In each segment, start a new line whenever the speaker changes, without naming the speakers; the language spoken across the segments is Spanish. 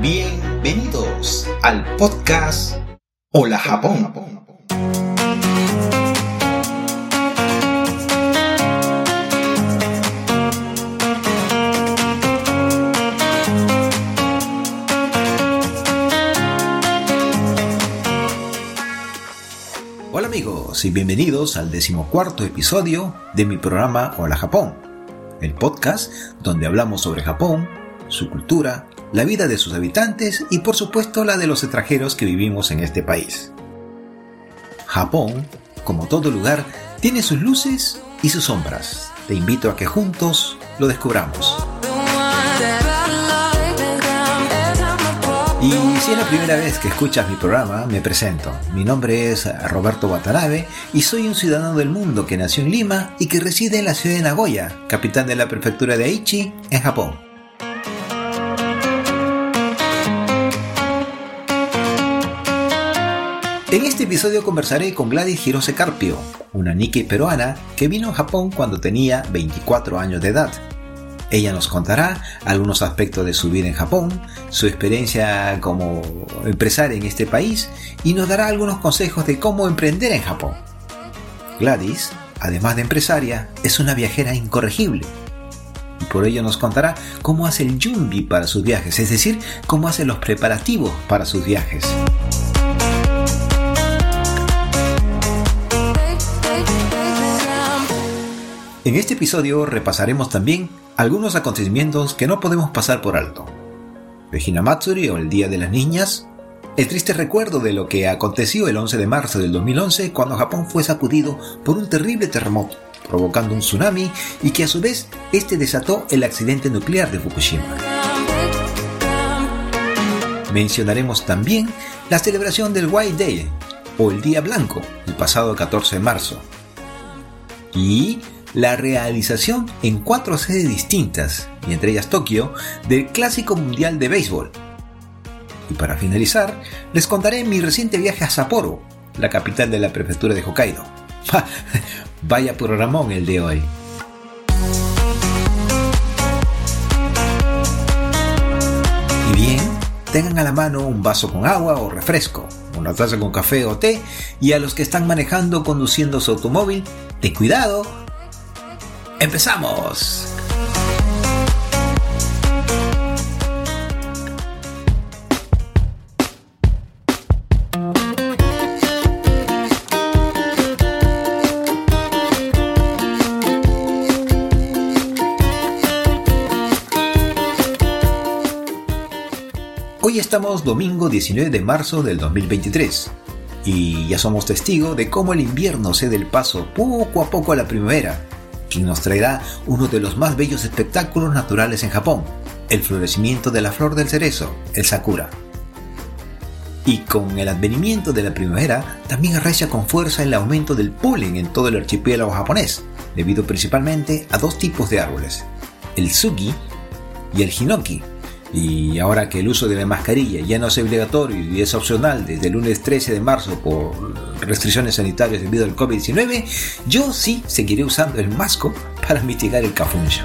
Bienvenidos al podcast Hola Japón. Y bienvenidos al decimocuarto episodio de mi programa Hola Japón, el podcast donde hablamos sobre Japón, su cultura, la vida de sus habitantes y por supuesto la de los extranjeros que vivimos en este país. Japón, como todo lugar, tiene sus luces y sus sombras. Te invito a que juntos lo descubramos. Y si es la primera vez que escuchas mi programa, me presento. Mi nombre es Roberto Watanabe y soy un ciudadano del mundo que nació en Lima y que reside en la ciudad de Nagoya, capital de la prefectura de Aichi, en Japón. En este episodio conversaré con Gladys Hirose Carpio, una Nikkei peruana que vino a Japón cuando tenía 24 años de edad. Ella nos contará algunos aspectos de su vida en Japón, su experiencia como empresaria en este país y nos dará algunos consejos de cómo emprender en Japón. Gladys, además de empresaria, es una viajera incorregible. Y por ello nos contará cómo hace el yumbi para sus viajes, es decir, cómo hace los preparativos para sus viajes. En este episodio repasaremos también algunos acontecimientos que no podemos pasar por alto. Regina Matsuri o el Día de las Niñas, el triste recuerdo de lo que aconteció el 11 de marzo del 2011 cuando Japón fue sacudido por un terrible terremoto, provocando un tsunami y que a su vez este desató el accidente nuclear de Fukushima. Mencionaremos también la celebración del White Day o el Día Blanco, el pasado 14 de marzo. Y la realización en cuatro sedes distintas, y entre ellas Tokio, del Clásico Mundial de Béisbol. Y para finalizar, les contaré mi reciente viaje a Sapporo, la capital de la prefectura de Hokkaido. Vaya programón el de hoy. Y bien, tengan a la mano un vaso con agua o refresco, una taza con café o té, y a los que están manejando o conduciendo su automóvil, ten cuidado, ¡Empezamos! Hoy estamos domingo 19 de marzo del 2023 y ya somos testigos de cómo el invierno cede el paso poco a poco a la primavera quien nos traerá uno de los más bellos espectáculos naturales en Japón, el florecimiento de la flor del cerezo, el sakura. Y con el advenimiento de la primavera, también arrecia con fuerza el aumento del polen en todo el archipiélago japonés, debido principalmente a dos tipos de árboles, el sugi y el hinoki, y ahora que el uso de la mascarilla ya no es obligatorio y es opcional desde el lunes 13 de marzo por restricciones sanitarias debido al COVID-19, yo sí seguiré usando el masco para mitigar el cafuncho.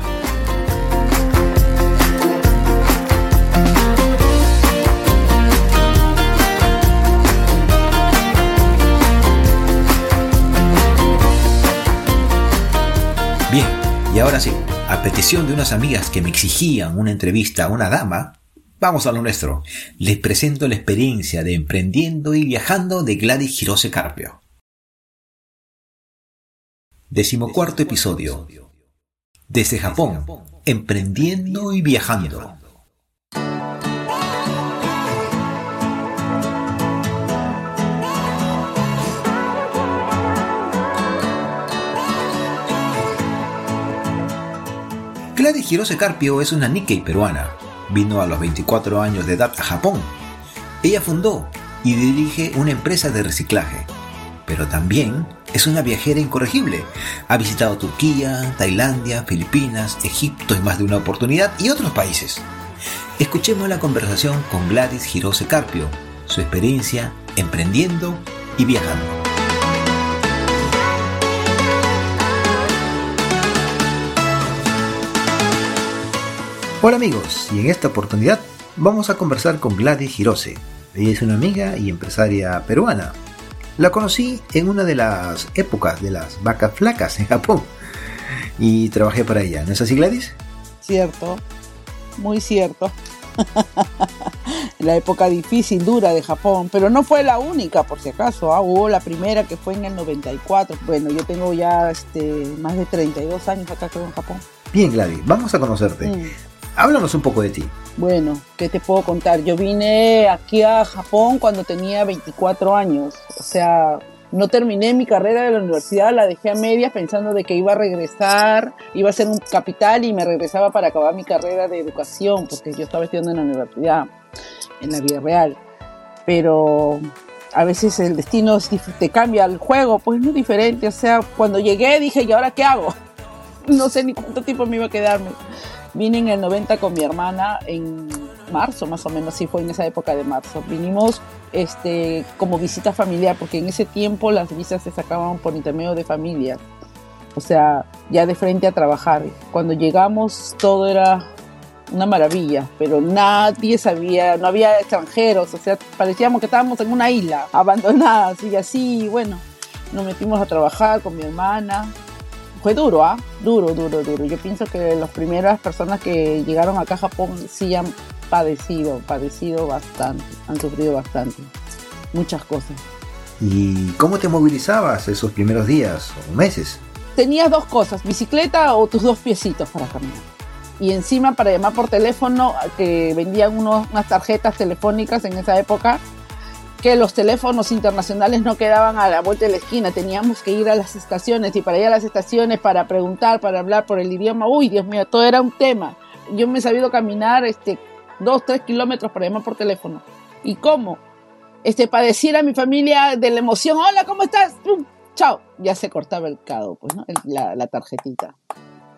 Bien, y ahora sí, a petición de unas amigas que me exigían una entrevista a una dama, vamos a lo nuestro. Les presento la experiencia de emprendiendo y viajando de Gladys Hirose Carpio. Decimocuarto episodio. Desde Japón, emprendiendo y viajando. Gladys Hirose Carpio es una Nikkei peruana. Vino a los 24 años de edad a Japón. Ella fundó y dirige una empresa de reciclaje, pero también es una viajera incorregible. Ha visitado Turquía, Tailandia, Filipinas, Egipto en más de una oportunidad y otros países. Escuchemos la conversación con Gladys Girose Carpio, su experiencia emprendiendo y viajando. Hola amigos, y en esta oportunidad vamos a conversar con Gladys Girose. Ella es una amiga y empresaria peruana. La conocí en una de las épocas de las vacas flacas en Japón y trabajé para ella. ¿No es así Gladys?
Cierto, muy cierto. la época difícil, dura de Japón, pero no fue la única, por si acaso. ¿ah? Hubo la primera que fue en el 94. Bueno, yo tengo ya este, más de 32 años acá creo en Japón.
Bien, Gladys, vamos a conocerte. Mm. Háblanos un poco de ti.
Bueno, ¿qué te puedo contar? Yo vine aquí a Japón cuando tenía 24 años. O sea, no terminé mi carrera de la universidad, la dejé a medias pensando de que iba a regresar, iba a ser un capital y me regresaba para acabar mi carrera de educación, porque yo estaba estudiando en la universidad, en la vida real. Pero a veces el destino te cambia el juego, pues no es diferente. O sea, cuando llegué dije, ¿y ahora qué hago? No sé ni cuánto tiempo me iba a quedarme. Vine en el 90 con mi hermana en marzo, más o menos, sí fue en esa época de marzo. Vinimos este, como visita familiar, porque en ese tiempo las visas se sacaban por intermedio de familias. O sea, ya de frente a trabajar. Cuando llegamos todo era una maravilla, pero nadie sabía, no había extranjeros, o sea, parecíamos que estábamos en una isla abandonada, y así, bueno, nos metimos a trabajar con mi hermana, fue duro, ¿ah? Duro, duro, duro. Yo pienso que las primeras personas que llegaron acá a Japón sí han padecido, padecido bastante, han sufrido bastante, muchas cosas.
¿Y cómo te movilizabas esos primeros días o meses?
Tenías dos cosas, bicicleta o tus dos piecitos para caminar. Y encima para llamar por teléfono, que vendían unos, unas tarjetas telefónicas en esa época, que los teléfonos internacionales no quedaban a la vuelta de la esquina, teníamos que ir a las estaciones y para ir a las estaciones para preguntar, para hablar por el idioma, uy, Dios mío, todo era un tema. Yo me he sabido caminar este, dos, tres kilómetros para llamar por teléfono. ¿Y cómo? Este, padeciera a mi familia de la emoción, hola, ¿cómo estás? Chao, ya se cortaba el cado, pues, ¿no? la, la tarjetita.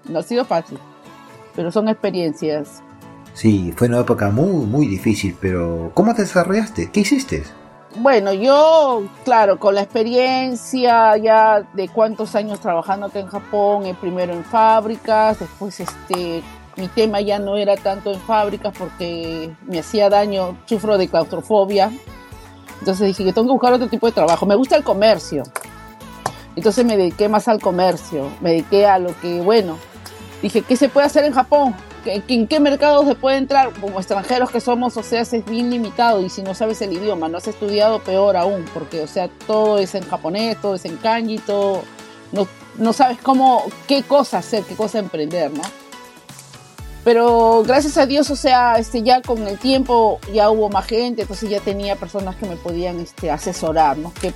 No ha sido fácil, pero son experiencias.
Sí, fue una época muy, muy difícil, pero ¿cómo te desarrollaste? ¿Qué hiciste?
Bueno, yo, claro, con la experiencia ya de cuántos años trabajando acá en Japón, eh, primero en fábricas, después este, mi tema ya no era tanto en fábricas porque me hacía daño, sufro de claustrofobia. Entonces dije que tengo que buscar otro tipo de trabajo. Me gusta el comercio. Entonces me dediqué más al comercio, me dediqué a lo que, bueno, dije, ¿qué se puede hacer en Japón? ¿En qué mercados se puede entrar? Como extranjeros que somos, o sea, es bien limitado y si no sabes el idioma, no has estudiado, peor aún, porque, o sea, todo es en japonés, todo es en kanji, todo, no, no sabes cómo, qué cosa hacer, qué cosa emprender, ¿no? Pero gracias a Dios, o sea, este, ya con el tiempo ya hubo más gente, entonces ya tenía personas que me podían este, asesorar, ¿no? Que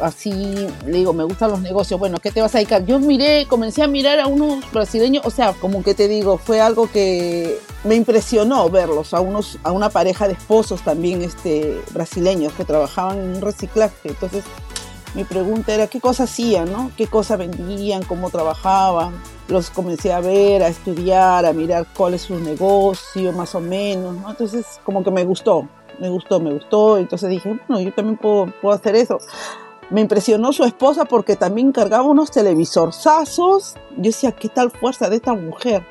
así, le digo, me gustan los negocios, bueno, ¿qué te vas a dedicar? Yo miré, comencé a mirar a unos brasileños, o sea, como que te digo, fue algo que me impresionó verlos, a, unos, a una pareja de esposos también este, brasileños que trabajaban en un reciclaje, entonces mi pregunta era qué cosas hacían, ¿no? ¿Qué cosas vendían? ¿Cómo trabajaban? los comencé a ver, a estudiar, a mirar cuál es su negocio, más o menos, ¿no? Entonces, como que me gustó, me gustó, me gustó. Entonces dije, bueno, yo también puedo, puedo hacer eso. Me impresionó su esposa porque también cargaba unos televisorzazos. Yo decía, ¿qué tal fuerza de esta mujer?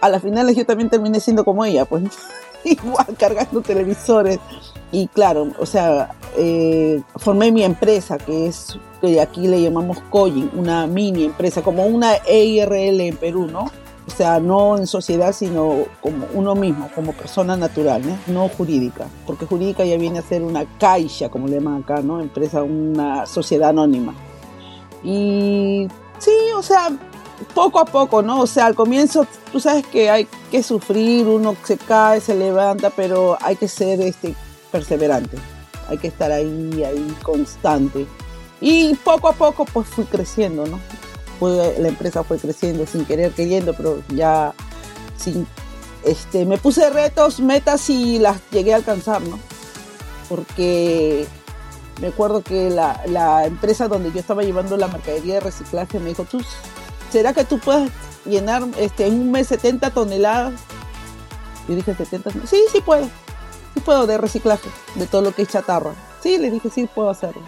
A la final yo también terminé siendo como ella, pues igual cargando televisores. Y claro, o sea, eh, formé mi empresa, que es, que aquí le llamamos Coyin, una mini empresa, como una EIRL en Perú, ¿no? O sea, no en sociedad, sino como uno mismo, como persona natural, ¿no? no jurídica, porque jurídica ya viene a ser una caixa, como le llaman acá, ¿no? Empresa, una sociedad anónima. Y sí, o sea, poco a poco, ¿no? O sea, al comienzo tú sabes que hay que sufrir, uno se cae, se levanta, pero hay que ser este, perseverante, hay que estar ahí, ahí constante. Y poco a poco pues fui creciendo, ¿no? la empresa fue creciendo sin querer queriendo, pero ya sin, este, me puse retos, metas y las llegué a alcanzar, ¿no? Porque me acuerdo que la, la, empresa donde yo estaba llevando la mercadería de reciclaje me dijo, ¿tú, ¿será que tú puedes llenar este, en un mes 70 toneladas? Yo dije, 70, sí, sí puedo, sí puedo de reciclaje, de todo lo que es chatarra. Sí, le dije, sí, puedo hacerlo.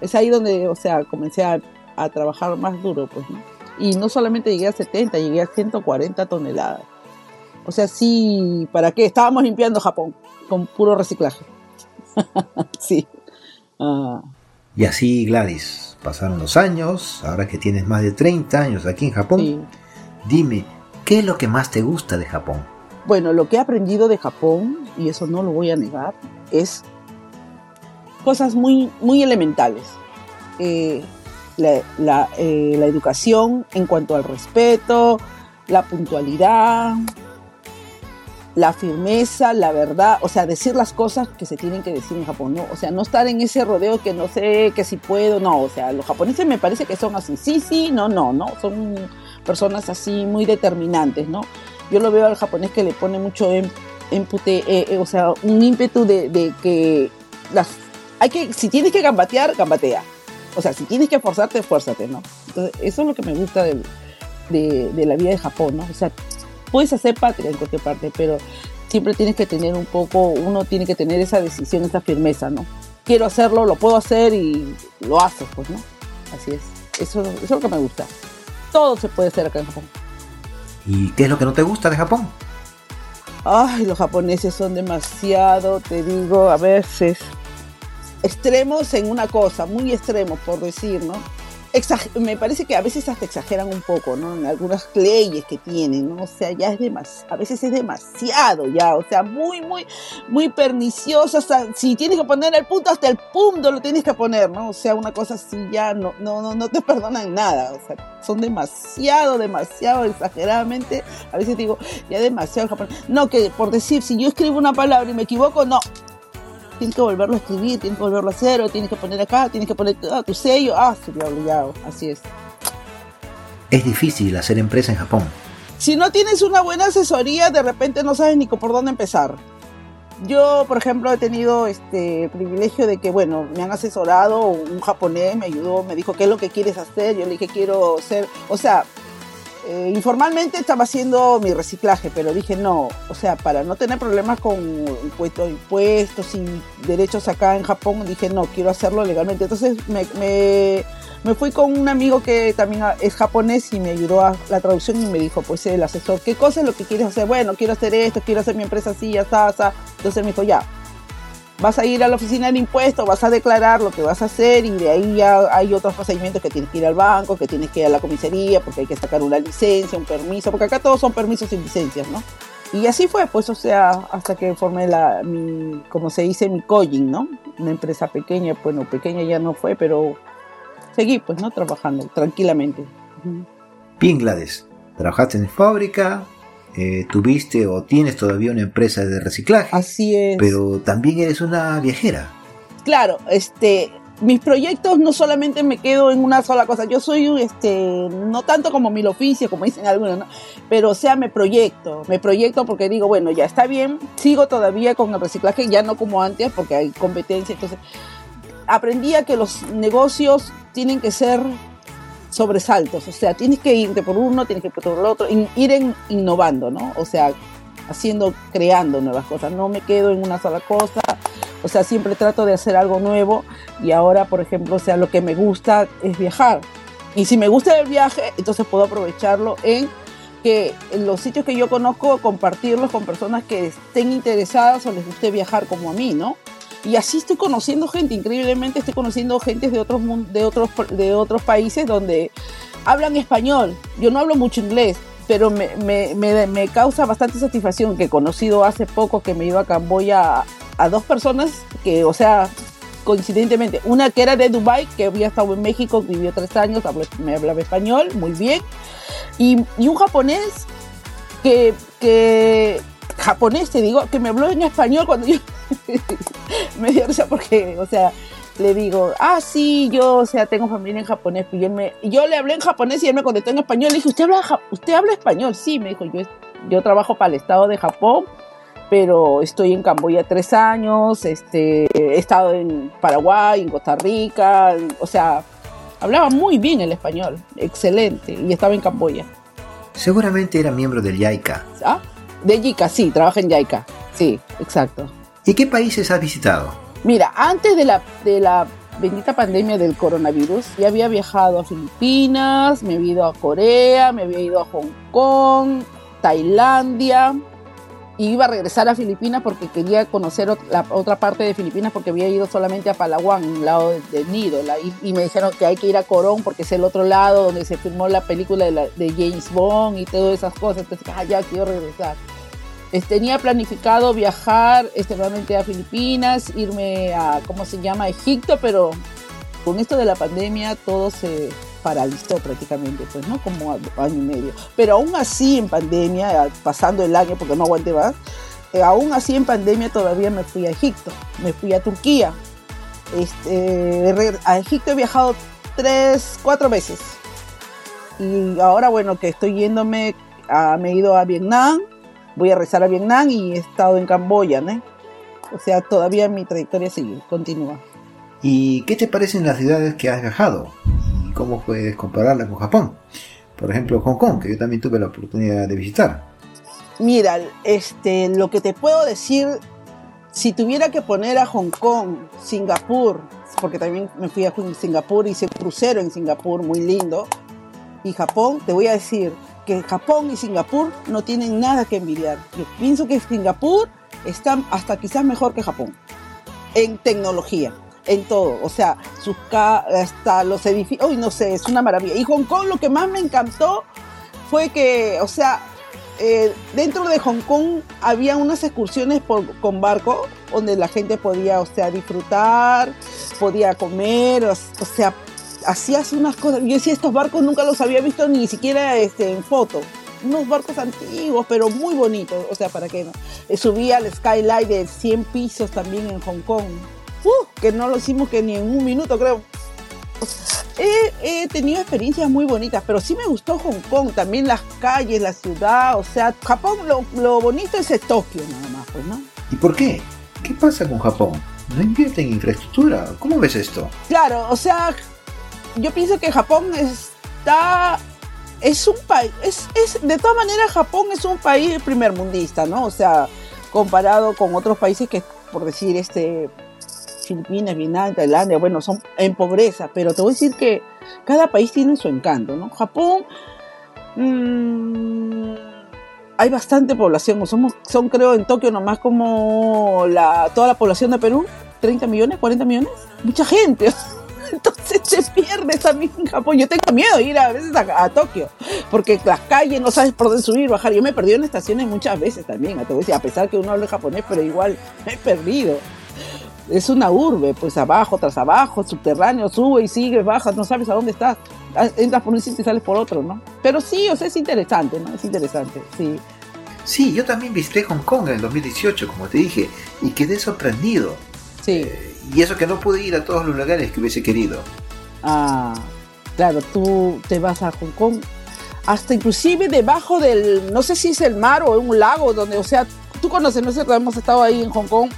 Es ahí donde, o sea, comencé a, a trabajar más duro, pues, ¿no? Y no solamente llegué a 70, llegué a 140 toneladas. O sea, sí, ¿para qué? Estábamos limpiando Japón con puro reciclaje. sí.
Ah. Y así, Gladys, pasaron los años, ahora que tienes más de 30 años aquí en Japón, dime, ¿qué es lo que más te gusta de Japón?
Bueno, lo que he aprendido de Japón, y eso no lo voy a negar, es cosas muy, muy elementales. Eh, la, eh, la educación en cuanto al respeto, la puntualidad, la firmeza, la verdad, o sea, decir las cosas que se tienen que decir en Japón, ¿no? O sea, no estar en ese rodeo que no sé, que si puedo, no, o sea, los japoneses me parece que son así, sí, sí, no, no, no, son personas así muy determinantes, ¿no? Yo lo veo al japonés que le pone mucho en, eh, eh, o sea, un ímpetu de, que hay que, si tienes que gambatear, gambatea. O sea, si tienes que esforzarte, esfuérzate, ¿no? Entonces, eso es lo que me gusta de, de, de la vida de Japón, ¿no? O sea, puedes hacer patria en cualquier parte, pero siempre tienes que tener un poco, uno tiene que tener esa decisión, esa firmeza, ¿no? Quiero hacerlo, lo puedo hacer y lo haces, pues, ¿no? Así es. Eso, eso es lo que me gusta. Todo se puede hacer acá en Japón.
¿Y qué es lo que no te gusta de Japón?
Ay, los japoneses son demasiado, te digo, a veces extremos en una cosa, muy extremos, por decir, ¿no? Me parece que a veces hasta exageran un poco, ¿no? En algunas leyes que tienen, ¿no? O sea, ya es demasiado, a veces es demasiado ya, o sea, muy, muy, muy pernicioso, o sea, si tienes que poner el punto, hasta el punto lo tienes que poner, ¿no? O sea, una cosa así ya no, no, no, no te perdonan nada, o sea, son demasiado, demasiado exageradamente, a veces digo, ya demasiado japonés. No, que por decir, si yo escribo una palabra y me equivoco, no, tienes que volverlo a escribir, tienes que volverlo a hacer, o tienes que poner acá, tienes que poner ah, tu sello, ah, sería obligado, así es.
Es difícil hacer empresa en Japón.
Si no tienes una buena asesoría, de repente no sabes ni por dónde empezar. Yo, por ejemplo, he tenido este privilegio de que, bueno, me han asesorado, un japonés me ayudó, me dijo, ¿qué es lo que quieres hacer? Yo le dije, quiero ser, o sea, eh, informalmente estaba haciendo mi reciclaje, pero dije no, o sea, para no tener problemas con impuestos, impuestos y derechos acá en Japón, dije no, quiero hacerlo legalmente. Entonces me, me, fui con un amigo que también es japonés y me ayudó a la traducción y me dijo, pues el asesor, ¿qué cosa es lo que quieres hacer? Bueno, quiero hacer esto, quiero hacer mi empresa así, ya está. Entonces me dijo, ya, vas a ir a la oficina de impuestos, vas a declarar lo que vas a hacer y de ahí ya hay otros procedimientos que tienes que ir al banco, que tienes que ir a la comisaría porque hay que sacar una licencia, un permiso, porque acá todos son permisos y licencias, ¿no? Y así fue, pues, o sea, hasta que formé la, mi, como se dice, mi coaching, ¿no? Una empresa pequeña, bueno, pequeña ya no fue, pero seguí, pues, ¿no? Trabajando tranquilamente.
Bien, Gladys, trabajaste en fábrica, eh, tuviste o tienes todavía una empresa de reciclaje.
Así es.
Pero también eres una viajera.
Claro, este, mis proyectos no solamente me quedo en una sola cosa. Yo soy, este, no tanto como mil oficios, como dicen algunos, ¿no? pero o sea, me proyecto, me proyecto porque digo, bueno, ya está bien, sigo todavía con el reciclaje, ya no como antes, porque hay competencia. Entonces, aprendí a que los negocios tienen que ser sobresaltos, o sea, tienes que irte por uno, tienes que ir por el otro, ir innovando, ¿no? O sea, haciendo, creando nuevas cosas, no me quedo en una sola cosa, o sea, siempre trato de hacer algo nuevo y ahora, por ejemplo, o sea, lo que me gusta es viajar. Y si me gusta el viaje, entonces puedo aprovecharlo en que en los sitios que yo conozco, compartirlos con personas que estén interesadas o les guste viajar como a mí, ¿no? Y así estoy conociendo gente, increíblemente estoy conociendo gente de otros, de otros, de otros países donde hablan español. Yo no hablo mucho inglés, pero me, me, me, causa bastante satisfacción que he conocido hace poco que me iba a Camboya a, dos personas que, o sea, coincidentemente, una que era de Dubai, que había estado en México, vivió tres años, me hablaba español, muy bien, y, y un japonés que, que, japonés te digo, que me habló en español cuando yo me dio risa porque, o sea, le digo, ah, sí, yo, o sea, tengo familia en japonés. Y él me, yo le hablé en japonés y él me contestó en español. Le dije, ¿usted habla, usted habla español? Sí, me dijo, yo, yo trabajo para el Estado de Japón pero estoy en Camboya tres años, este, he estado en Paraguay, en Costa Rica, o sea, hablaba muy bien el español, excelente, y estaba en Camboya.
Seguramente era miembro del YAICA.
¿Ah? De YICA, sí, trabaja en YAICA, sí, exacto.
¿Y qué países has visitado?
Mira, antes de la, de la bendita pandemia del coronavirus, ya había viajado a Filipinas, me había ido a Corea, me había ido a Hong Kong, Tailandia, y iba a regresar a Filipinas porque quería conocer la otra parte de Filipinas porque había ido solamente a Palawan, un lado del nido, y, me dijeron que hay que ir a Corón porque es el otro lado donde se filmó la película de, James Bond y todas esas cosas, entonces ah, ya quiero regresar. Tenía planificado viajar este, nuevamente a Filipinas, irme a, ¿cómo se llama?, Egipto, pero con esto de la pandemia todo se paralizó prácticamente, pues, ¿no? Como año y medio. Pero aún así en pandemia, pasando el año porque no aguanté más, eh, aún así en pandemia todavía me fui a Egipto, me fui a Turquía. Este, a Egipto he viajado tres, cuatro veces. Y ahora, bueno, que estoy yéndome, me he ido a Vietnam, voy a rezar a Vietnam y he estado en Camboya, ¿no? O sea, todavía mi trayectoria sigue, continúa.
¿Y qué te parecen las ciudades que has viajado? cómo puedes compararla con Japón. Por ejemplo, Hong Kong, que yo también tuve la oportunidad de visitar.
Mira, este, lo que te puedo decir, si tuviera que poner a Hong Kong, Singapur, porque también me fui a Singapur, hice un crucero en Singapur muy lindo, y Japón, te voy a decir que Japón y Singapur no tienen nada que envidiar. Yo pienso que Singapur está hasta quizás mejor que Japón en tecnología en todo, o sea, sus hasta los edificios, uy, no sé, es una maravilla. Y Hong Kong lo que más me encantó fue que, o sea, eh, dentro de Hong Kong había unas excursiones con barco donde la gente podía, o sea, disfrutar, podía comer, o, sea, hacías unas cosas. Yo decía, estos barcos nunca los había visto ni siquiera este, en foto. Unos barcos antiguos, pero muy bonitos. O sea, ¿para qué no? Eh, subía al skyline de 100 pisos también en Hong Kong. Uh, que no lo hicimos que ni en un minuto, creo. He, tenido experiencias muy bonitas, pero sí me gustó Hong Kong, también las calles, la ciudad, o sea, Japón lo, bonito es el Tokio nada más, pues, ¿no?
¿Y por qué? ¿Qué pasa con Japón? ¿No invierte en infraestructura? ¿Cómo ves esto?
Claro, o sea, yo pienso que Japón está es un país, es, es, de todas maneras Japón es un país primermundista, ¿no? O sea, comparado con otros países que, por decir, este, Filipinas, Vietnam, Tailandia, bueno, son en pobreza, pero te voy a decir que cada país tiene su encanto, ¿no? Japón, mmm, hay bastante población, somos, son creo en Tokio nomás como la, toda la población de Perú, 30 millones, 40 millones, mucha gente. Entonces te pierdes también en Japón. Yo tengo miedo de ir a veces a, Tokio, porque las calles no sabes por dónde subir, bajar. Yo me he perdido en estaciones muchas veces también, a pesar que uno habla japonés, pero igual me he perdido es una urbe, pues abajo tras abajo, subterráneo, sube y sigue, baja, no sabes a dónde estás. Ah, entras por un sitio y sales por otro, ¿no? Pero sí, o sea, es interesante, ¿no? Es interesante, sí.
Sí, yo también visité Hong Kong en el 2018, como te dije, y quedé sorprendido.
Sí.
Eh, y eso que no pude ir a todos los lugares que hubiese querido.
Ah, claro, tú te vas a Hong Kong, hasta inclusive debajo del, no sé si es el mar o un lago, donde, o sea, tú conoces, no sé, hemos estado ahí en Hong Kong,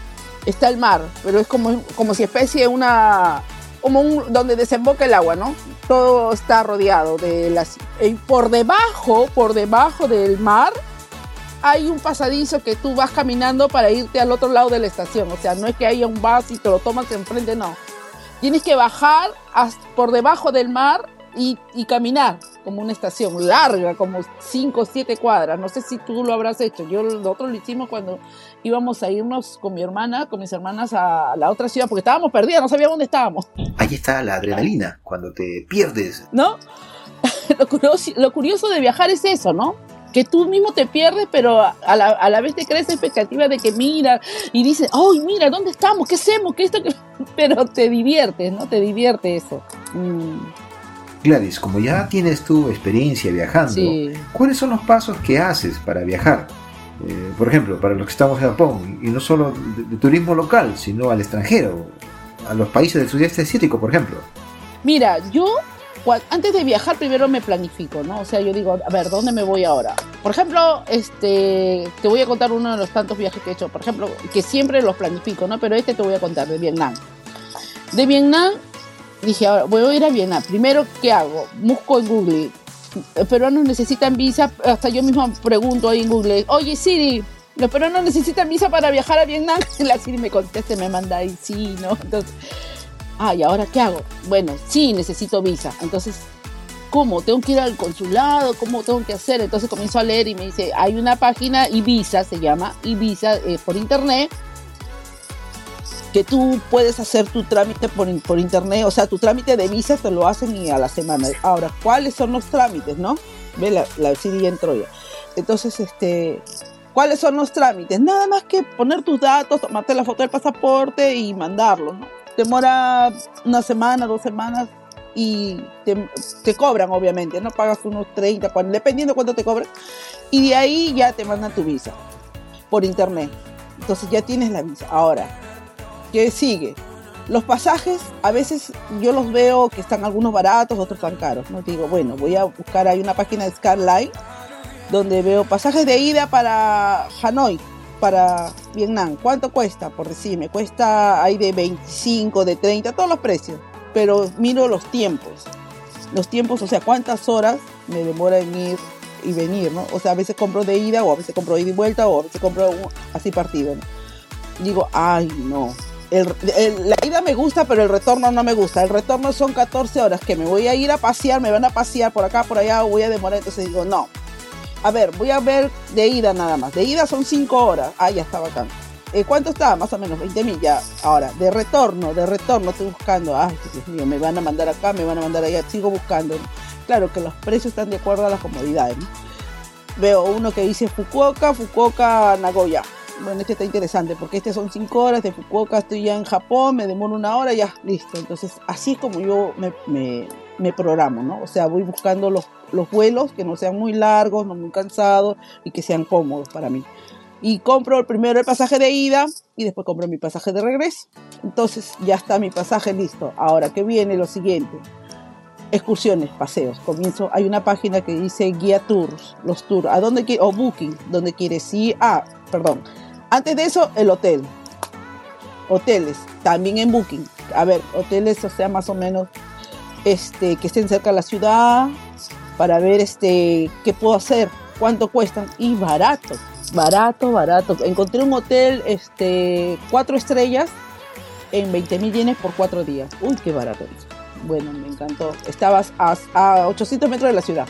está el mar, pero es como, como si especie una, como un, donde desemboca el agua, ¿no? Todo está rodeado de las, y por debajo, por debajo del mar, hay un pasadizo que tú vas caminando para irte al otro lado de la estación, o sea, no es que haya un vaso y te lo tomas enfrente, no. Tienes que bajar por debajo del mar y, caminar como una estación larga, como 5 o 7 cuadras. No sé si tú lo habrás hecho. Yo nosotros lo hicimos cuando íbamos a irnos con mi hermana, con mis hermanas a la otra ciudad, porque estábamos perdidas, no sabíamos dónde estábamos.
Ahí está la adrenalina, cuando te pierdes.
¿No? lo, curioso, lo curioso de viajar es eso, ¿no? Que tú mismo te pierdes, pero a la, a la vez te crees expectativa de que mira y dices, ¡ay, mira, ¿dónde estamos? ¿Qué hacemos? ¿Qué esto? Pero te diviertes, ¿no? Te divierte eso. Mm.
Gladys, como ya tienes tu experiencia viajando, ¿cuáles son los pasos que haces para viajar? Eh, por ejemplo, para los que estamos en Japón, y no solo de, turismo local, sino al extranjero, a los países del sudeste asiático, por ejemplo.
Mira, yo antes de viajar primero me planifico, ¿no? O sea, yo digo, a ver, ¿dónde me voy ahora? por ejemplo, este, te voy a contar uno de los tantos viajes que he hecho, por ejemplo, que siempre los planifico, ¿no? Pero este te voy a contar de Vietnam. De Vietnam dije, ahora voy a ir a Vietnam. Primero, ¿qué hago? Busco en Google. Los peruanos necesitan visa. Hasta yo mismo pregunto ahí en Google, oye Siri, los peruanos necesitan visa para viajar a Vietnam. La Siri me contesta, me manda ahí, sí, ¿no? Entonces, ah, ¿y ahora qué hago? Bueno, sí, necesito visa. Entonces, ¿cómo? ¿Tengo que ir al consulado? ¿Cómo tengo que hacer? Entonces comienzo a leer y me dice, hay una página, Ibiza se llama, Ibiza, eh, por internet, que tú puedes hacer tu trámite por, por, internet, o sea, tu trámite de visa te lo hacen y a la semana. Ahora, ¿cuáles son los trámites, no? Ve, la, la CD entró ya. Entonces, este, ¿cuáles son los trámites? Nada más que poner tus datos, tomarte la foto del pasaporte y mandarlo, ¿no? Demora una semana, dos semanas y te, cobran, obviamente, ¿no? Pagas unos 30, 40, dependiendo cuánto te cobran. Y de ahí ya te mandan tu visa por internet. Entonces ya tienes la visa. Ahora, ¿Qué sigue? Los pasajes, a veces yo los veo que están algunos baratos, otros tan caros. No digo, bueno, voy a buscar, hay una página de Skyline donde veo pasajes de ida para Hanoi, para Vietnam. ¿Cuánto cuesta? Por decirme, cuesta, hay de 25, de 30, todos los precios. Pero miro los tiempos. Los tiempos, o sea, cuántas horas me demora en ir y venir, ¿no? O sea, a veces compro de ida, o a veces compro de ida y vuelta, o a veces compro así partido. Digo, ay, no, la ida me gusta, pero el retorno no me gusta. El retorno son 14 horas que me voy a ir a pasear, me van a pasear por acá, por allá, voy a demorar. Entonces digo, no. A ver, voy a ver de ida nada más. De ida son 5 horas. Ah, ya está bacán. Eh, ¿Cuánto está? Más o menos 20 mil ya. Ahora, de retorno, de retorno estoy buscando. Ay, Dios mío, me van a mandar acá, me van a mandar allá. Sigo buscando. Claro que los precios están de acuerdo a las comodidades. Veo uno que dice Fukuoka, Fukuoka, Nagoya bueno, este está interesante porque este son 5 horas, de Fukuoka estoy ya en Japón, me demoro una hora, ya, listo. Entonces, así como yo me, programo, ¿no? O sea, voy buscando los, los vuelos que no sean muy largos, no muy cansados y que sean cómodos para mí. Y compro primero el pasaje de ida y después compro mi pasaje de regreso. Entonces, ya está mi pasaje listo. Ahora, ¿qué viene? Lo siguiente excursiones, paseos. Comienzo, hay una página que dice guía tours, los tours, a dónde quieres, o booking, donde quieres ir. Ah, perdón, antes de eso, el hotel. Hoteles, también en Booking. A ver, hoteles, o sea, más o menos este, que estén cerca de la ciudad para ver este, qué puedo hacer, cuánto cuestan y barato, barato, barato. Encontré un hotel, este, cuatro estrellas en 20 mil yenes por cuatro días. Uy, qué barato. Bueno, me encantó. Estabas a, a 800 metros de la ciudad.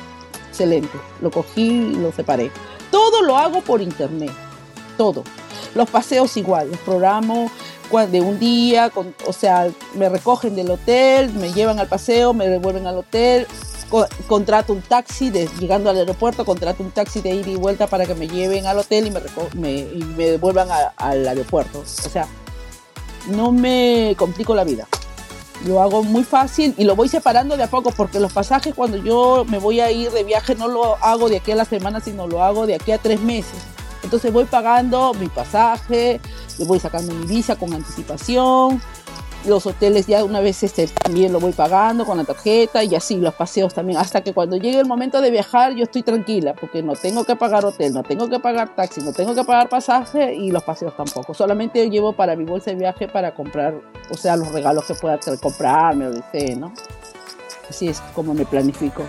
Excelente. Lo cogí lo separé. Todo lo hago por internet. Todo. Los paseos igual, los programo de un día, o sea, me recogen del hotel, me llevan al paseo, me devuelven al hotel, contrato un taxi, de, llegando al aeropuerto, contrato un taxi de ida y vuelta para que me lleven al hotel y me, me, devuelvan al aeropuerto. O sea, no me complico la vida. Lo hago muy fácil y lo voy separando de a poco porque los pasajes cuando yo me voy a ir de viaje no lo hago de aquí a la semana, sino lo hago de aquí a tres meses. Entonces voy pagando mi pasaje, le voy sacando mi visa con anticipación, los hoteles ya una vez este, también lo voy pagando con la tarjeta y así los paseos también, hasta que cuando llegue el momento de viajar yo estoy tranquila porque no tengo que pagar hotel, no tengo que pagar taxi, no tengo que pagar pasaje y los paseos tampoco. Solamente llevo para mi bolsa de viaje para comprar, o sea, los regalos que pueda comprarme o desee, ¿no? Así es como me planifico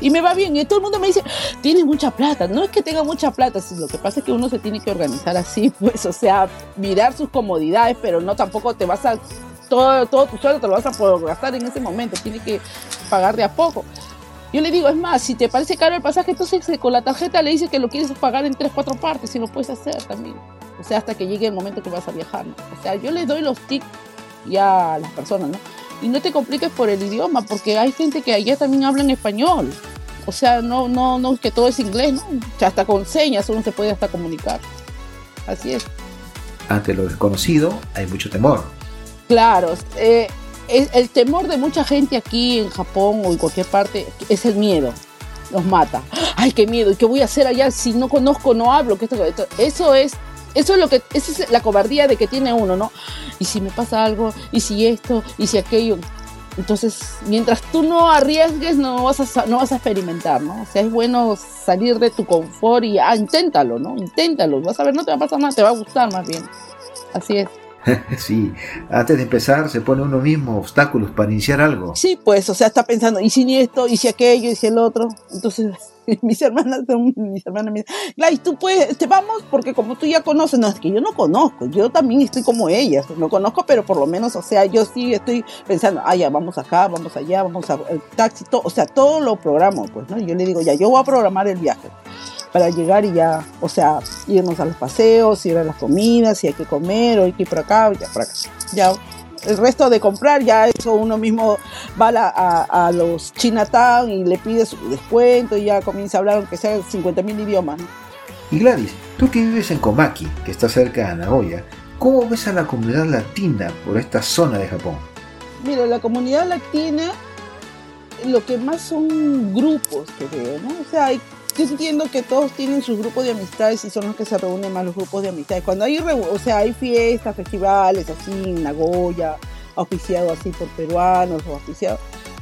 y me va bien. Y todo el mundo me dice, tienes mucha plata. No es que tenga mucha plata, lo que pasa es que uno se tiene que organizar así, pues, o sea, mirar sus comodidades, pero no tampoco te vas a, todo, todo tu sueldo te lo vas a poder gastar en ese momento, tienes que pagar de a poco. Yo le digo, es más, si te parece caro el pasaje, entonces con la tarjeta le dices que lo quieres pagar en tres, cuatro partes y lo puedes hacer también. O sea, hasta que llegue el momento que vas a viajar. O sea, yo le doy los tips ya a las personas, ¿no? Y no te compliques por el idioma, porque hay gente que allá también habla en español. O sea, no, no, no, que todo es inglés, ¿no? hasta con señas uno se puede hasta comunicar. Así es.
Ante lo desconocido hay mucho temor.
Claro, eh, el temor de mucha gente aquí en Japón o en cualquier parte es el miedo. Nos mata. Ay, qué miedo. ¿Y qué voy a hacer allá si no conozco, no hablo? ¿Qué esto, eso es eso es lo que esa es la cobardía de que tiene uno, ¿no? Y si me pasa algo, y si esto, y si aquello. Entonces, mientras tú no arriesgues, no vas a, no vas a experimentar, ¿no? O sea, es bueno salir de tu confort y, ah, inténtalo, ¿no? Inténtalo, vas a ver, no te va a pasar nada, te va a gustar más bien. Así es.
sí, antes de empezar se pone uno mismo obstáculos para iniciar algo.
Sí, pues, o sea, está pensando, ¿y si esto, y si aquello, y si el otro? Entonces, mis hermanas son, mis hermanas me dicen, Gladys, tú puedes, te vamos porque como tú ya conoces, no, es que yo no conozco, yo también estoy como ellas, no conozco, pero por lo menos, o sea, yo sí estoy pensando, ah, ya, vamos acá, vamos allá, vamos al taxi, todo, o sea, todo lo programo, pues, ¿no? Yo le digo, ya, yo voy a programar el viaje para llegar y ya, o sea, irnos a los paseos, ir a las comidas, si hay que comer, o hay que ir por acá, ya por acá. Ya, el resto de comprar, ya eso uno mismo va a, a, los Chinatown y le pide su descuento y ya comienza a hablar, aunque sea 50 mil idiomas.
Y Gladys, tú que vives en Komaki, que está cerca de Nagoya, ¿cómo ves a la comunidad latina por esta zona de Japón?
Mira, la comunidad latina, lo que más son grupos que veo, ¿no? O sea, hay yo entiendo que todos tienen sus grupos de amistades y son los que se reúnen más los grupos de amistades. Cuando hay, o sea, hay fiestas, festivales así en Nagoya, oficiado así por peruanos o oficiado.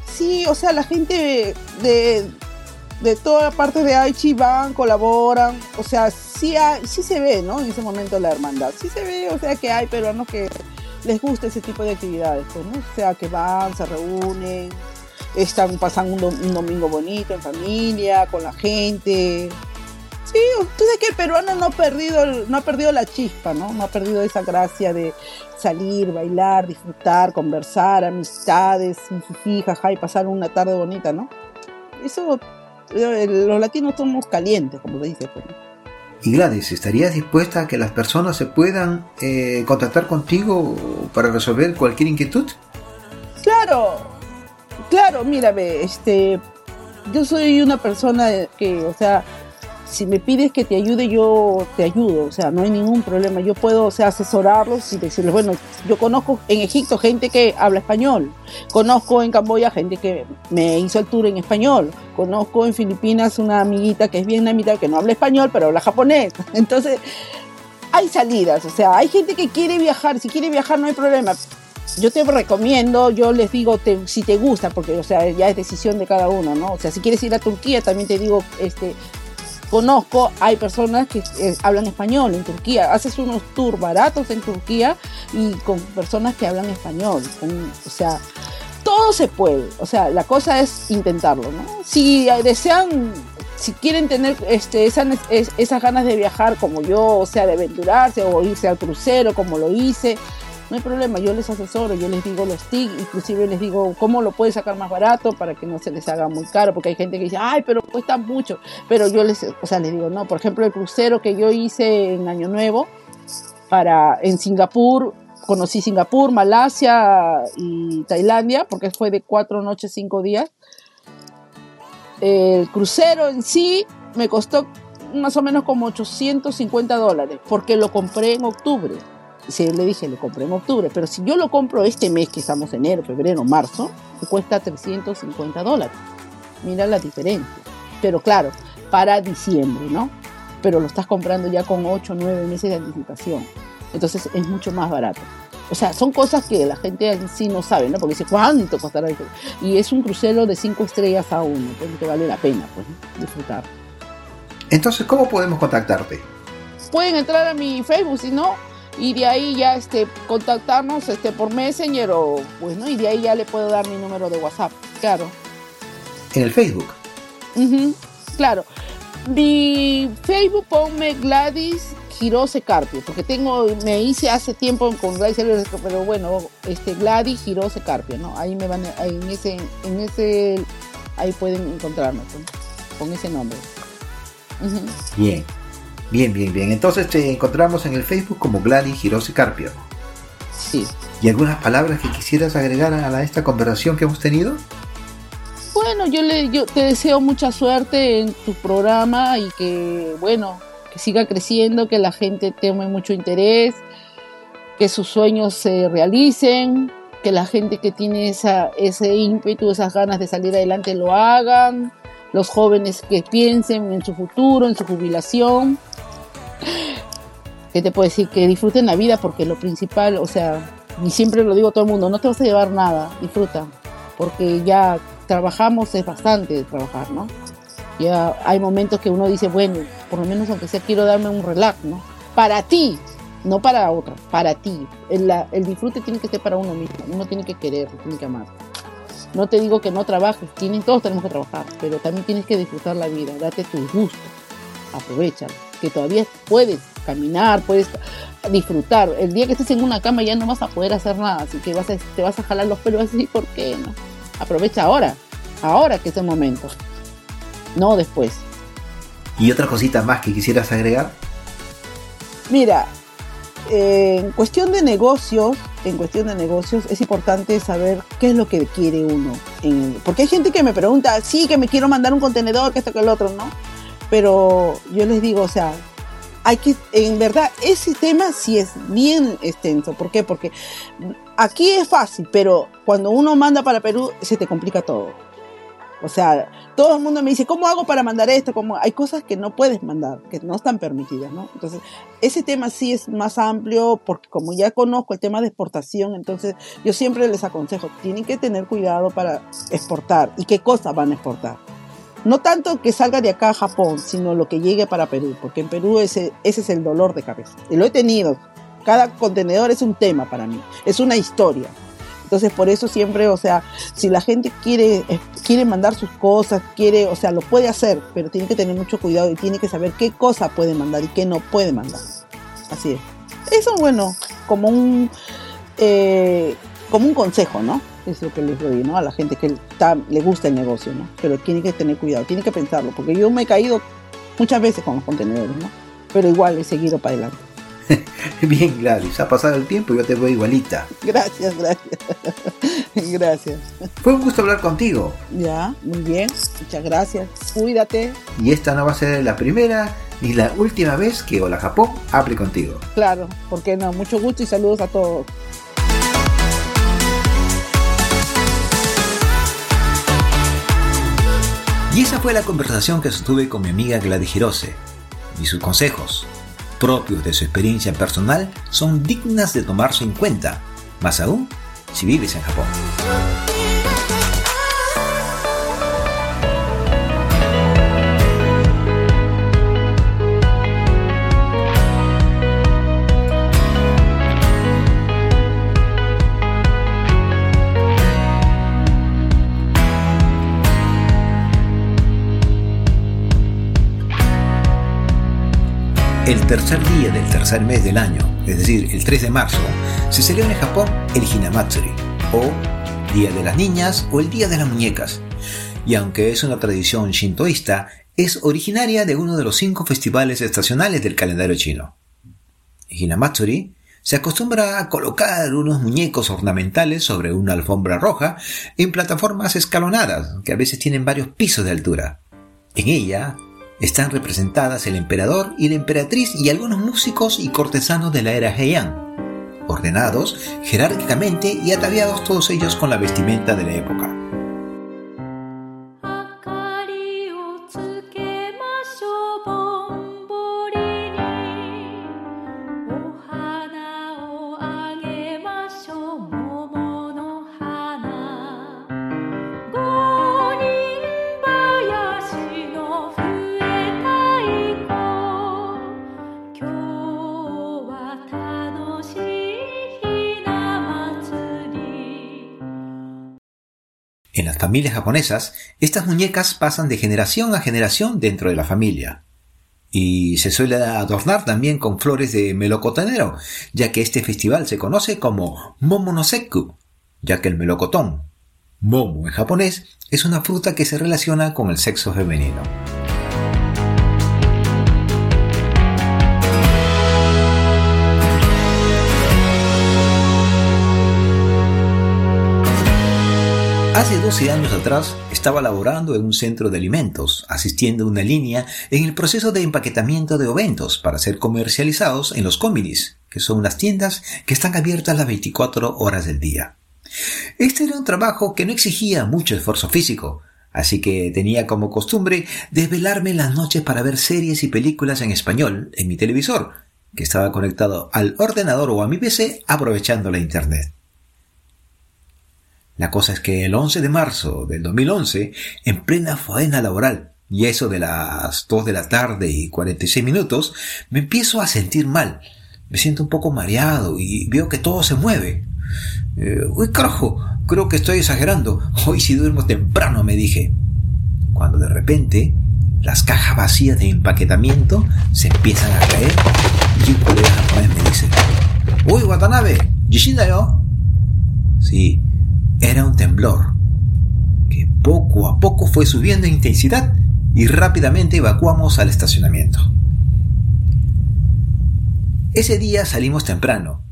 Sí, o sea, la gente de, de, toda parte de Aichi van, colaboran, o sea, sí, sí se ve, ¿no? En ese momento la hermandad. Sí se ve, o sea, que hay peruanos que les gusta ese tipo de actividades, pues, ¿no? O sea, que van, se reúnen están pasando un, domingo bonito en familia, con la gente. Sí, tú sabes que el peruano no ha perdido, no ha perdido la chispa, ¿no? No ha perdido esa gracia de salir, bailar, disfrutar, conversar, amistades, jajaja, y pasar una tarde bonita, ¿no? Eso, los latinos somos calientes, como se dice. Pues.
Y Gladys, ¿estarías dispuesta a que las personas se puedan eh, contactar contigo para resolver cualquier inquietud?
Claro, Claro, mírame, este, yo soy una persona que, o sea, si me pides que te ayude, yo te ayudo, o sea, no hay ningún problema. Yo puedo, o sea, asesorarlos y decirles, bueno, yo conozco en Egipto gente que habla español, conozco en Camboya gente que me hizo el tour en español, conozco en Filipinas una amiguita que es vietnamita que no habla español, pero habla japonés. Entonces, hay salidas, o sea, hay gente que quiere viajar, si quiere viajar no hay problema, yo te recomiendo, yo les digo si te gusta, porque o sea, ya es decisión de cada uno, ¿no? O sea, si quieres ir a Turquía, también te digo, este, conozco, hay personas que eh, hablan español en Turquía, haces unos tours baratos en Turquía y con personas que hablan español, o sea, todo se puede, o sea, la cosa es intentarlo, ¿no? Si desean si quieren tener este, esas, esas ganas de viajar como yo, o sea, de aventurarse o irse al crucero como lo hice, no hay problema, yo les asesoro, yo les digo los TIC, inclusive les digo cómo lo puedes sacar más barato para que no se les haga muy caro, porque hay gente que dice, ay, pero cuesta mucho, pero yo les, o sea, les digo, no, por ejemplo, el crucero que yo hice en Año Nuevo para, en Singapur, conocí Singapur, Malasia y Tailandia, porque fue de cuatro noches, cinco días. El crucero en sí me costó más o menos como 850 dólares, porque lo compré en octubre si le dije, le compré en octubre, pero si yo lo compro este mes, que estamos enero, febrero, marzo, me cuesta 350 dólares. Mira la diferencia. Pero claro, para diciembre, ¿no? Pero lo estás comprando ya con 8 o 9 meses de anticipación. Entonces es mucho más barato. O sea, son cosas que la gente en sí no sabe, ¿no? Porque dice, ¿cuánto costará? Y es un crucero de 5 estrellas a uno, pues que vale la pena pues, disfrutar.
Entonces, ¿cómo podemos contactarte?
Pueden entrar a mi Facebook, si no, y de ahí ya este, contactarnos este, por Messenger o pues no y de ahí ya le puedo dar mi número de WhatsApp, claro.
En el Facebook.
claro. Mi Facebook ponme Gladys Girose Carpio, porque tengo, me hice hace tiempo con Gladys pero bueno, este Gladys Girose Carpio, ¿no? Ahí me van, ahí en ese, en ese, ahí pueden encontrarme con, ese nombre.
Bien. Bien, bien, bien. Entonces te encontramos en el Facebook como Gladys Hirose Carpio.
Sí.
¿Y algunas palabras que quisieras agregar a esta conversación que hemos tenido?
Bueno, yo, le, yo te deseo mucha suerte en tu programa y que, bueno, que siga creciendo, que la gente tome mucho interés, que sus sueños se realicen, que la gente que tiene esa, ese ímpetu, esas ganas de salir adelante lo hagan, los jóvenes que piensen en su futuro, en su jubilación ¿Qué te puedo decir? Que disfruten la vida porque lo principal, o sea, y siempre lo digo a todo el mundo, no te vas a llevar nada, disfruta. porque ya trabajamos es bastante de trabajar, ¿no? Ya hay momentos que uno dice, bueno, por lo menos aunque sea quiero darme un relax, ¿no? Para ti, no para otro, para ti. El, el disfrute tiene que ser para uno mismo, uno tiene que querer, tiene que amar. No te digo que no trabajes, tienen, todos tenemos que trabajar, pero también tienes que disfrutar la vida, date tus gustos, aprovechalo, que todavía puedes caminar, puedes disfrutar. El día que estés en una cama ya no vas a poder hacer nada, así que vas te vas a jalar los pelos así, ¿por qué no? Aprovecha ahora, ahora que es el momento, no después.
¿Y otra cosita más que quisieras agregar?
Mira, en cuestión de negocios, en cuestión de negocios es importante saber qué es lo que quiere uno. porque hay gente que me pregunta, sí, que me quiero mandar un contenedor, que esto, que el otro, ¿no? Pero yo les digo, o sea, hay que, en verdad, ese tema sí es bien extenso. ¿Por qué? Porque aquí es fácil, pero cuando uno manda para Perú se te complica todo. O sea, todo el mundo me dice, ¿cómo hago para mandar esto? como Hay cosas que no puedes mandar, que no están permitidas, ¿no? Entonces, ese tema sí es más amplio porque como ya conozco el tema de exportación, entonces yo siempre les aconsejo, tienen que tener cuidado para exportar y qué cosas van a exportar. No tanto que salga de acá a Japón, sino lo que llegue para Perú, porque en Perú ese, ese es el dolor de cabeza. Y lo he tenido. Cada contenedor es un tema para mí, es una historia. Entonces, por eso siempre, o sea, si la gente quiere, quiere mandar sus cosas, quiere, o sea, lo puede hacer, pero tiene que tener mucho cuidado y tiene que saber qué cosa puede mandar y qué no puede mandar. Así es. Eso, bueno, como un, eh, como un consejo, ¿no? Es lo que les doy, ¿no? A la gente que le gusta el negocio, ¿no? Pero tiene que tener cuidado, tiene que pensarlo, porque yo me he caído muchas veces con los contenedores, ¿no? Pero igual he seguido para adelante.
Bien, Gladys, ha pasado el tiempo y yo te veo igualita.
Gracias, gracias. gracias.
Fue un gusto hablar contigo.
Ya, muy bien. Muchas gracias. Cuídate.
Y esta no va a ser la primera ni la última vez que Hola Japón hable contigo.
Claro, porque no? Mucho gusto y saludos a todos.
Y esa fue la conversación que sostuve con mi amiga Gladys Hirose y sus consejos propios de su experiencia personal son dignas de tomarse en cuenta, más aún si vives en Japón. El tercer día del tercer mes del año, es decir, el 3 de marzo, se celebra en Japón el Hinamatsuri, o Día de las Niñas o el Día de las Muñecas. Y aunque es una tradición shintoísta, es originaria de uno de los cinco festivales estacionales del calendario chino. Hinamatsuri se acostumbra a colocar unos muñecos ornamentales sobre una alfombra roja en plataformas escalonadas que a veces tienen varios pisos de altura. En ella están representadas el emperador y la emperatriz y algunos músicos y cortesanos de la era Heian, ordenados jerárquicamente y ataviados todos ellos con la vestimenta de la época. Familias japonesas, estas muñecas pasan de generación a generación dentro de la familia. Y se suele adornar también con flores de melocotonero, ya que este festival se conoce como Momonoseku, ya que el melocotón, momo en japonés, es una fruta que se relaciona con el sexo femenino. Hace 12 años atrás estaba laborando en un centro de alimentos, asistiendo a una línea en el proceso de empaquetamiento de oventos para ser comercializados en los combinis, que son las tiendas que están abiertas las 24 horas del día. Este era un trabajo que no exigía mucho esfuerzo físico, así que tenía como costumbre desvelarme las noches para ver series y películas en español en mi televisor, que estaba conectado al ordenador o a mi PC aprovechando la internet. La cosa es que el 11 de marzo del 2011, en plena faena laboral, y eso de las 2 de la tarde y 46 minutos, me empiezo a sentir mal. Me siento un poco mareado y veo que todo se mueve. Eh, uy, carajo, creo que estoy exagerando. Hoy si duermo temprano, me dije. Cuando de repente las cajas vacías de empaquetamiento se empiezan a caer y un colega me dice, Uy, Watanabe, yo. Sí, era un temblor que poco a poco fue subiendo en intensidad y rápidamente evacuamos al estacionamiento. Ese día salimos temprano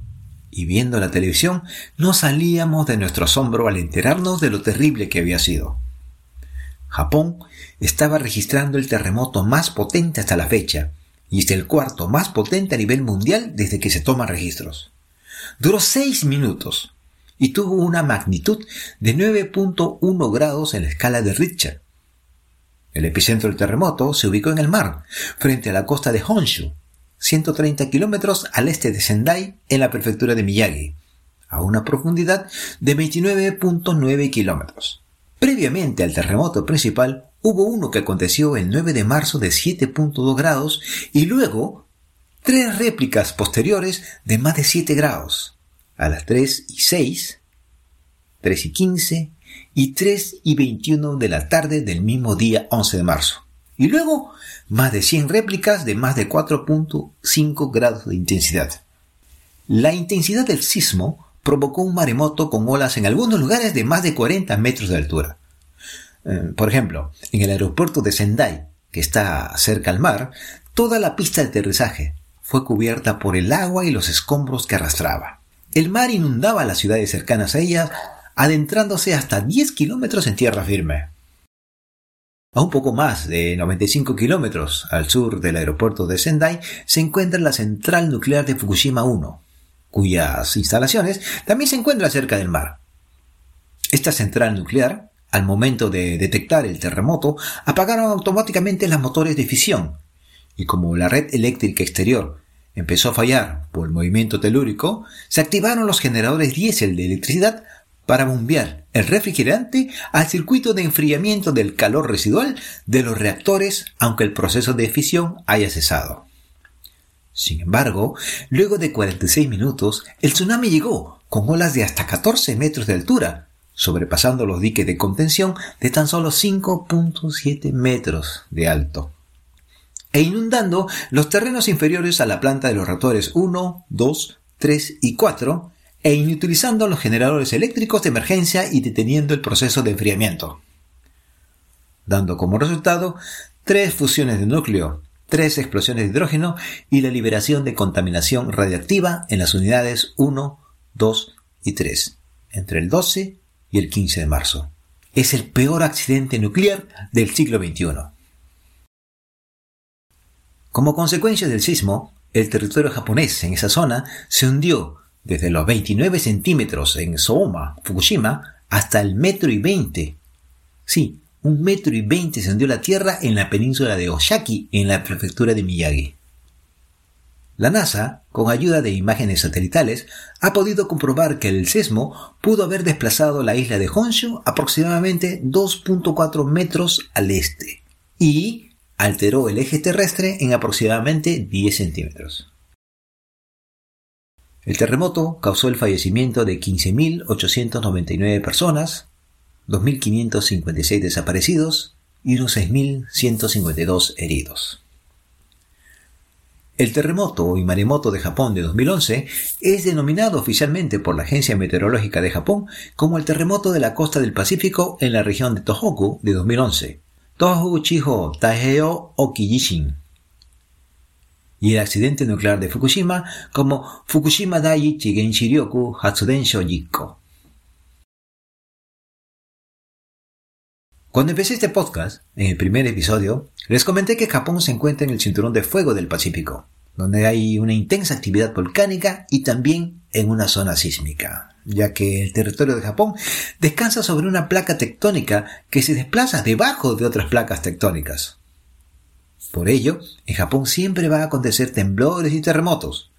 y viendo la televisión no salíamos de nuestro asombro al enterarnos de lo terrible que había sido. Japón estaba registrando el terremoto más potente hasta la fecha y es el cuarto más potente a nivel mundial desde que se toman registros. Duró seis minutos y tuvo una magnitud de 9.1 grados en la escala de Richter. El epicentro del terremoto se ubicó en el mar, frente a la costa de Honshu, 130 kilómetros al este de Sendai, en la prefectura de Miyagi, a una profundidad de 29.9 kilómetros. Previamente al terremoto principal, hubo uno que aconteció el 9 de marzo de 7.2 grados y luego tres réplicas posteriores de más de 7 grados, a las 3 y 6, 3 y 15 y 3 y 21 de la tarde del mismo día 11 de marzo. Y luego más de 100 réplicas de más de 4.5 grados de intensidad. La intensidad del sismo provocó un maremoto con olas en algunos lugares de más de 40 metros de altura. Eh, por ejemplo, en el aeropuerto de Sendai, que está cerca al mar, toda la pista de aterrizaje fue cubierta por el agua y los escombros que arrastraba. El mar inundaba las ciudades cercanas a ella, adentrándose hasta 10 kilómetros en tierra firme. A un poco más de 95 kilómetros al sur del aeropuerto de Sendai se encuentra la central nuclear de Fukushima 1, cuyas instalaciones también se encuentran cerca del mar. Esta central nuclear, al momento de detectar el terremoto, apagaron automáticamente los motores de fisión, y como la red eléctrica exterior empezó a fallar por el movimiento telúrico, se activaron los generadores diésel de electricidad para bombear el refrigerante al circuito de enfriamiento del calor residual de los reactores aunque el proceso de fisión haya cesado. Sin embargo, luego de 46 minutos, el tsunami llegó con olas de hasta 14 metros de altura, sobrepasando los diques de contención de tan solo 5.7 metros de alto, e inundando los terrenos inferiores a la planta de los reactores 1, 2, 3 y 4, e inutilizando los generadores eléctricos de emergencia y deteniendo el proceso de enfriamiento, dando como resultado tres fusiones de núcleo, tres explosiones de hidrógeno y la liberación de contaminación radiactiva en las unidades 1, 2 y 3, entre el 12 y el 15 de marzo. Es el peor accidente nuclear del siglo XXI. Como consecuencia del sismo, el territorio japonés en esa zona se hundió desde los 29 centímetros en Sooma, Fukushima, hasta el metro y 20. Sí, un metro y 20 se hundió la Tierra en la península de Oshaki, en la prefectura de Miyagi. La NASA, con ayuda de imágenes satelitales, ha podido comprobar que el sismo pudo haber desplazado la isla de Honshu aproximadamente 2.4 metros al este y alteró el eje terrestre en aproximadamente 10 centímetros. El terremoto causó el fallecimiento de 15.899 personas, 2.556 desaparecidos y unos 6.152 heridos. El terremoto y maremoto de Japón de 2011 es denominado oficialmente por la Agencia Meteorológica de Japón como el terremoto de la costa del Pacífico en la región de Tohoku de 2011, Tohoku Chiho Taiheo Okijishin y el accidente nuclear de Fukushima como Fukushima Daiichi Genshiryoku Hatsudensho Jikko. Cuando empecé este podcast, en el primer episodio, les comenté que Japón se encuentra en el cinturón de fuego del Pacífico, donde hay una intensa actividad volcánica y también en una zona sísmica, ya que el territorio de Japón descansa sobre una placa tectónica que se desplaza debajo de otras placas tectónicas. Por ello, en Japón siempre va a acontecer temblores y terremotos.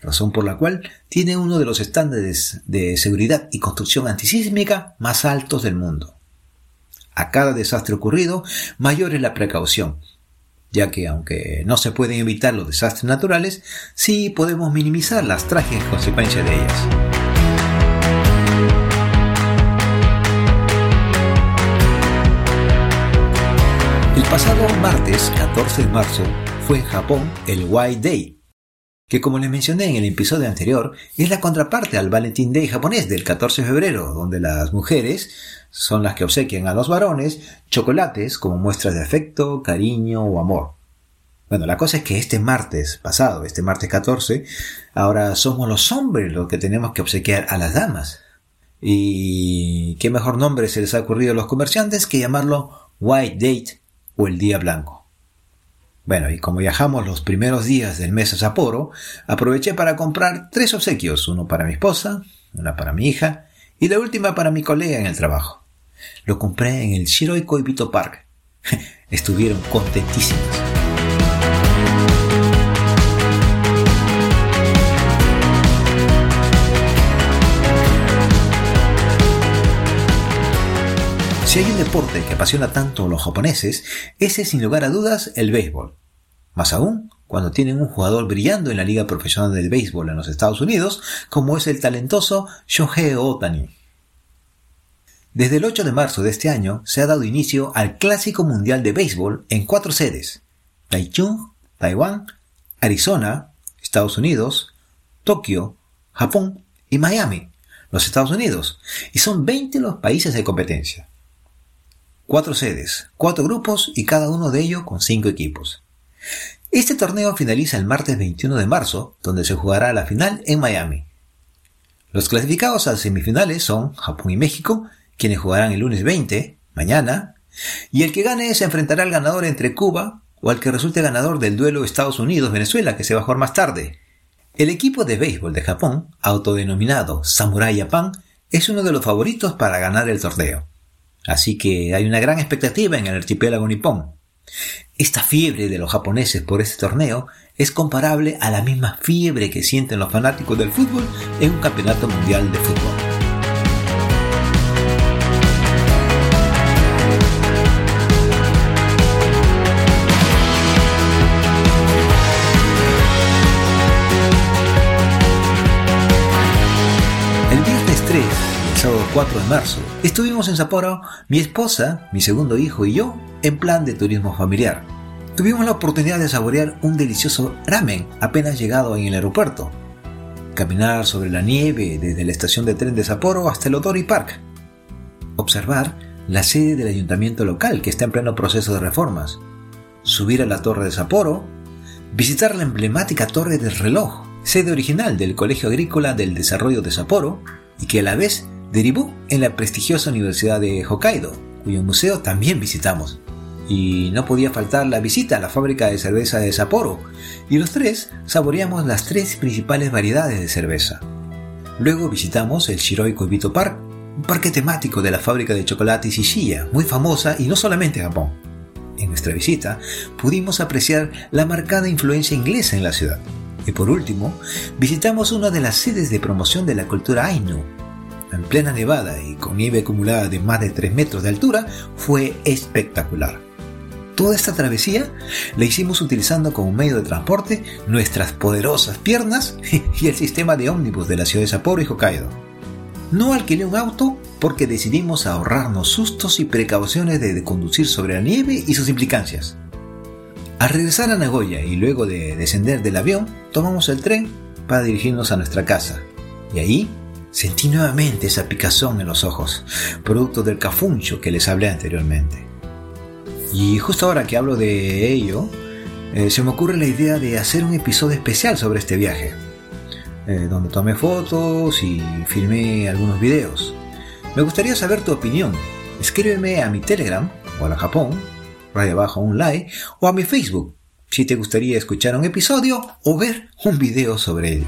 razón por la cual tiene uno de los estándares de seguridad y construcción antisísmica más altos del mundo. A cada desastre ocurrido, mayor es la precaución, ya que aunque no se pueden evitar los desastres naturales, sí podemos minimizar las trágicas consecuencias de ellas. El pasado martes 14 de marzo fue en Japón el White Day, que como les mencioné en el episodio anterior, es la contraparte al Valentine Day japonés del 14 de febrero, donde las mujeres son las que obsequian a los varones chocolates como muestras de afecto, cariño o amor. Bueno, la cosa es que este martes pasado, este martes 14, ahora somos los hombres los que tenemos que obsequiar a las damas. Y qué mejor nombre se les ha ocurrido a los comerciantes que llamarlo White Date o el Día Blanco. Bueno, y como viajamos los primeros días del mes a Sapporo, aproveché para comprar tres obsequios, uno para mi esposa, una para mi hija y la última para mi colega en el trabajo. Lo compré en el Shiroi Koibito Park. Estuvieron contentísimos. Si hay un deporte que apasiona tanto a los japoneses, ese es sin lugar a dudas el béisbol. Más aún, cuando tienen un jugador brillando en la Liga Profesional del Béisbol en los Estados Unidos, como es el talentoso Shohei Otani. Desde el 8 de marzo de este año se ha dado inicio al Clásico Mundial de Béisbol en cuatro sedes: Taichung, Taiwán, Arizona, Estados Unidos, Tokio, Japón y Miami, los Estados Unidos, y son 20 los países de competencia cuatro sedes, cuatro grupos y cada uno de ellos con cinco equipos. Este torneo finaliza el martes 21 de marzo, donde se jugará la final en Miami. Los clasificados a semifinales son Japón y México, quienes jugarán el lunes 20, mañana, y el que gane se enfrentará al ganador entre Cuba o al que resulte ganador del duelo Estados Unidos-Venezuela, que se va a jugar más tarde. El equipo de béisbol de Japón, autodenominado Samurai Japan, es uno de los favoritos para ganar el torneo. Así que hay una gran expectativa en el archipiélago nipón. Esta fiebre de los japoneses por este torneo es comparable a la misma fiebre que sienten los fanáticos del fútbol en un campeonato mundial de fútbol. El viernes 3 sábado 4 de marzo, estuvimos en Sapporo, mi esposa, mi segundo hijo y yo, en plan de turismo familiar. Tuvimos la oportunidad de saborear un delicioso ramen apenas llegado en el aeropuerto. Caminar sobre la nieve desde la estación de tren de Sapporo hasta el Otori Park. Observar la sede del ayuntamiento local que está en pleno proceso de reformas. Subir a la torre de Sapporo. Visitar la emblemática torre del reloj, sede original del Colegio Agrícola del Desarrollo de Sapporo y que a la vez derivó en la prestigiosa Universidad de Hokkaido, cuyo museo también visitamos. Y no podía faltar la visita a la fábrica de cerveza de Sapporo, y los tres saboreamos las tres principales variedades de cerveza. Luego visitamos el Shiroi Koibito Park, un parque temático de la fábrica de chocolate Shishiya, muy famosa y no solamente en Japón. En nuestra visita pudimos apreciar la marcada influencia inglesa en la ciudad. Y por último, visitamos una de las sedes de promoción de la cultura Ainu, en plena nevada y con nieve acumulada de más de 3 metros de altura, fue espectacular. Toda esta travesía la hicimos utilizando como medio de transporte nuestras poderosas piernas y el sistema de ómnibus de la ciudad de Sapporo y Hokkaido. No alquilé un auto porque decidimos ahorrarnos sustos y precauciones de conducir sobre la nieve y sus implicancias. Al regresar a Nagoya y luego de descender del avión, tomamos el tren para dirigirnos a nuestra casa. Y ahí Sentí nuevamente esa picazón en los ojos, producto del cafuncho que les hablé anteriormente. Y justo ahora que hablo de ello, eh, se me ocurre la idea de hacer un episodio especial sobre este viaje, eh, donde tomé fotos y filmé algunos videos. Me gustaría saber tu opinión. Escríbeme a mi Telegram o a la Japón, radio abajo un like, o a mi Facebook, si te gustaría escuchar un episodio o ver un video sobre él.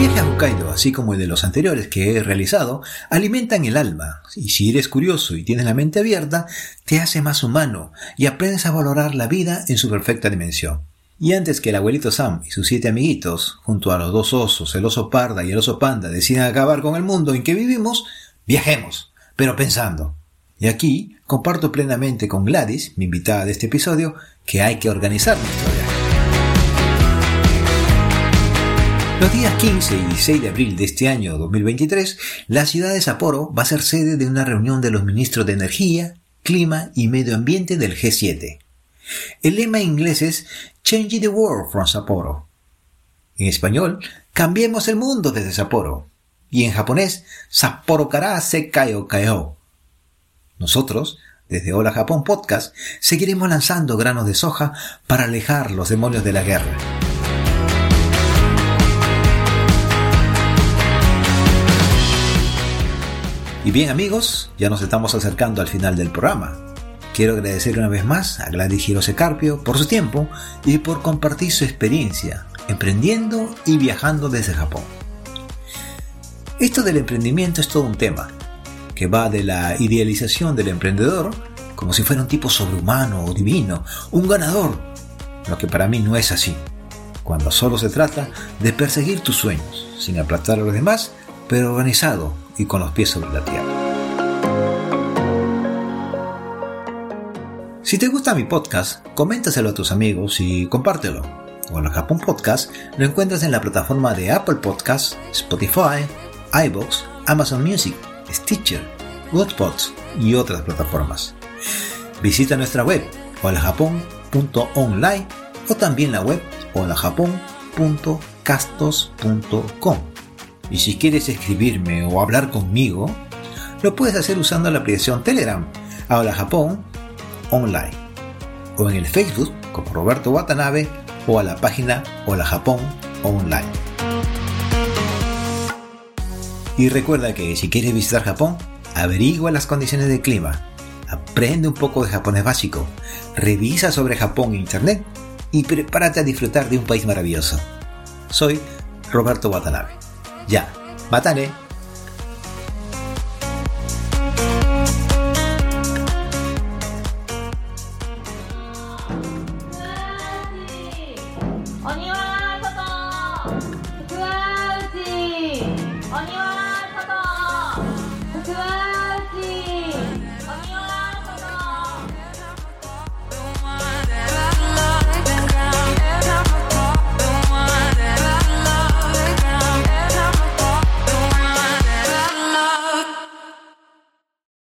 Viaje a Hokkaido, así como el de los anteriores que he realizado, alimentan el alma, y si eres curioso y tienes la mente abierta, te hace más humano y aprendes a valorar la vida en su perfecta dimensión. Y antes que el abuelito Sam y sus siete amiguitos, junto a los dos osos, el oso parda y el oso panda, decidan acabar con el mundo en que vivimos, viajemos, pero pensando. Y aquí comparto plenamente con Gladys, mi invitada de este episodio, que hay que organizar Los días 15 y 16 de abril de este año 2023, la ciudad de Sapporo va a ser sede de una reunión de los ministros de Energía, Clima y Medio Ambiente del G7. El lema inglés es Change the World from Sapporo. En español, Cambiemos el mundo desde Sapporo. Y en japonés, Sapporo kara sekai o kaeo. Nosotros, desde Hola Japón Podcast, seguiremos lanzando granos de soja para alejar los demonios de la guerra. Y bien amigos, ya nos estamos acercando al final del programa. Quiero agradecer una vez más a Gladys Hirose Carpio por su tiempo y por compartir su experiencia emprendiendo y viajando desde Japón. Esto del emprendimiento es todo un tema, que va de la idealización del emprendedor como si fuera un tipo sobrehumano o divino, un ganador, lo que para mí no es así, cuando solo se trata de perseguir tus sueños, sin aplastar a los demás, pero organizado y con los pies sobre la tierra. Si te gusta mi podcast, coméntaselo a tus amigos y compártelo. Hola Japón Podcast lo encuentras en la plataforma de Apple Podcasts, Spotify, iBox, Amazon Music, Stitcher, Godpods y otras plataformas. Visita nuestra web holajapón.online o también la web holajapón.castos.com. Y si quieres escribirme o hablar conmigo, lo puedes hacer usando la aplicación Telegram Hola Japón Online o en el Facebook como Roberto Watanabe o a la página Hola Japón Online. Y recuerda que si quieres visitar Japón, averigua las condiciones del clima, aprende un poco de japonés básico, revisa sobre Japón en Internet y prepárate a disfrutar de un país maravilloso. Soy Roberto Watanabe. Ya, matane.